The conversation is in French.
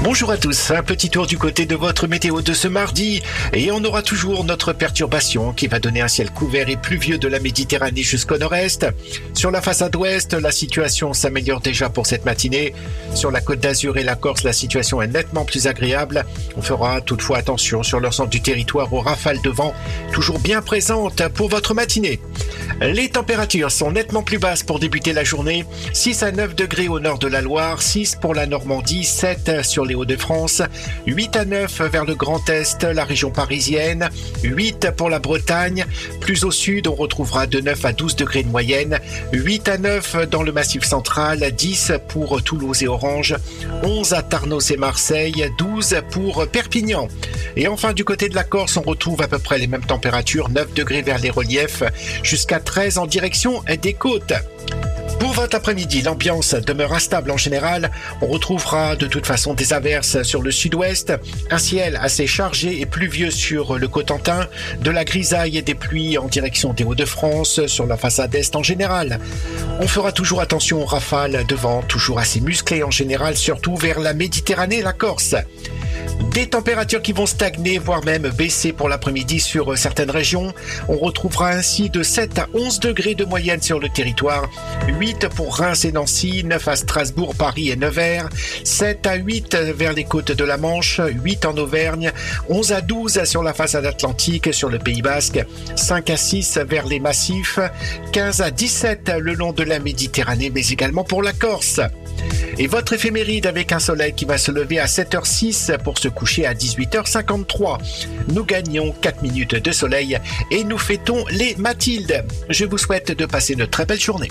Bonjour à tous, un petit tour du côté de votre météo de ce mardi et on aura toujours notre perturbation qui va donner un ciel couvert et pluvieux de la Méditerranée jusqu'au nord-est. Sur la façade ouest, la situation s'améliore déjà pour cette matinée. Sur la côte d'Azur et la Corse, la situation est nettement plus agréable. On fera toutefois attention sur l'ensemble du territoire aux rafales de vent toujours bien présentes pour votre matinée. Les températures sont nettement plus basses pour débuter la journée. 6 à 9 degrés au nord de la Loire, 6 pour la Normandie, 7 sur les Hauts-de-France, 8 à 9 vers le Grand Est, la région parisienne, 8 pour la Bretagne. Plus au sud, on retrouvera de 9 à 12 degrés de moyenne, 8 à 9 dans le Massif central, 10 pour Toulouse et Orange, 11 à Tarnos et Marseille, 12 pour Perpignan. Et enfin, du côté de la Corse, on retrouve à peu près les mêmes températures, 9 degrés vers les reliefs, jusqu'à 13 en direction des côtes. Pour votre après-midi, l'ambiance demeure instable en général. On retrouvera de toute façon des averses sur le sud-ouest, un ciel assez chargé et pluvieux sur le Cotentin, de la grisaille et des pluies en direction des Hauts-de-France sur la façade est en général. On fera toujours attention aux rafales de vent, toujours assez musclées en général, surtout vers la Méditerranée et la Corse. Des températures qui vont stagner, voire même baisser pour l'après-midi sur certaines régions. On retrouvera ainsi de 7 à 11 degrés de moyenne sur le territoire. 8 pour Reims et Nancy, 9 à Strasbourg, Paris et Nevers, 7 à 8 vers les côtes de la Manche, 8 en Auvergne, 11 à 12 sur la façade atlantique, sur le Pays Basque, 5 à 6 vers les massifs, 15 à 17 le long de la Méditerranée, mais également pour la Corse. Et votre éphéméride avec un soleil qui va se lever à 7h06 pour se coucher à 18h53. Nous gagnons 4 minutes de soleil et nous fêtons les Mathildes. Je vous souhaite de passer une très belle journée.